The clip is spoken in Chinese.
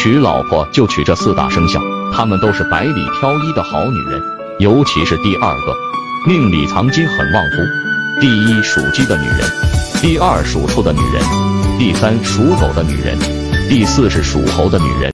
娶老婆就娶这四大生肖她们都是百里挑一的好女人尤其是第二个命里藏金很旺夫第一属鸡的女人第二属兔的女人第三属狗的女人第四是属猴的女人。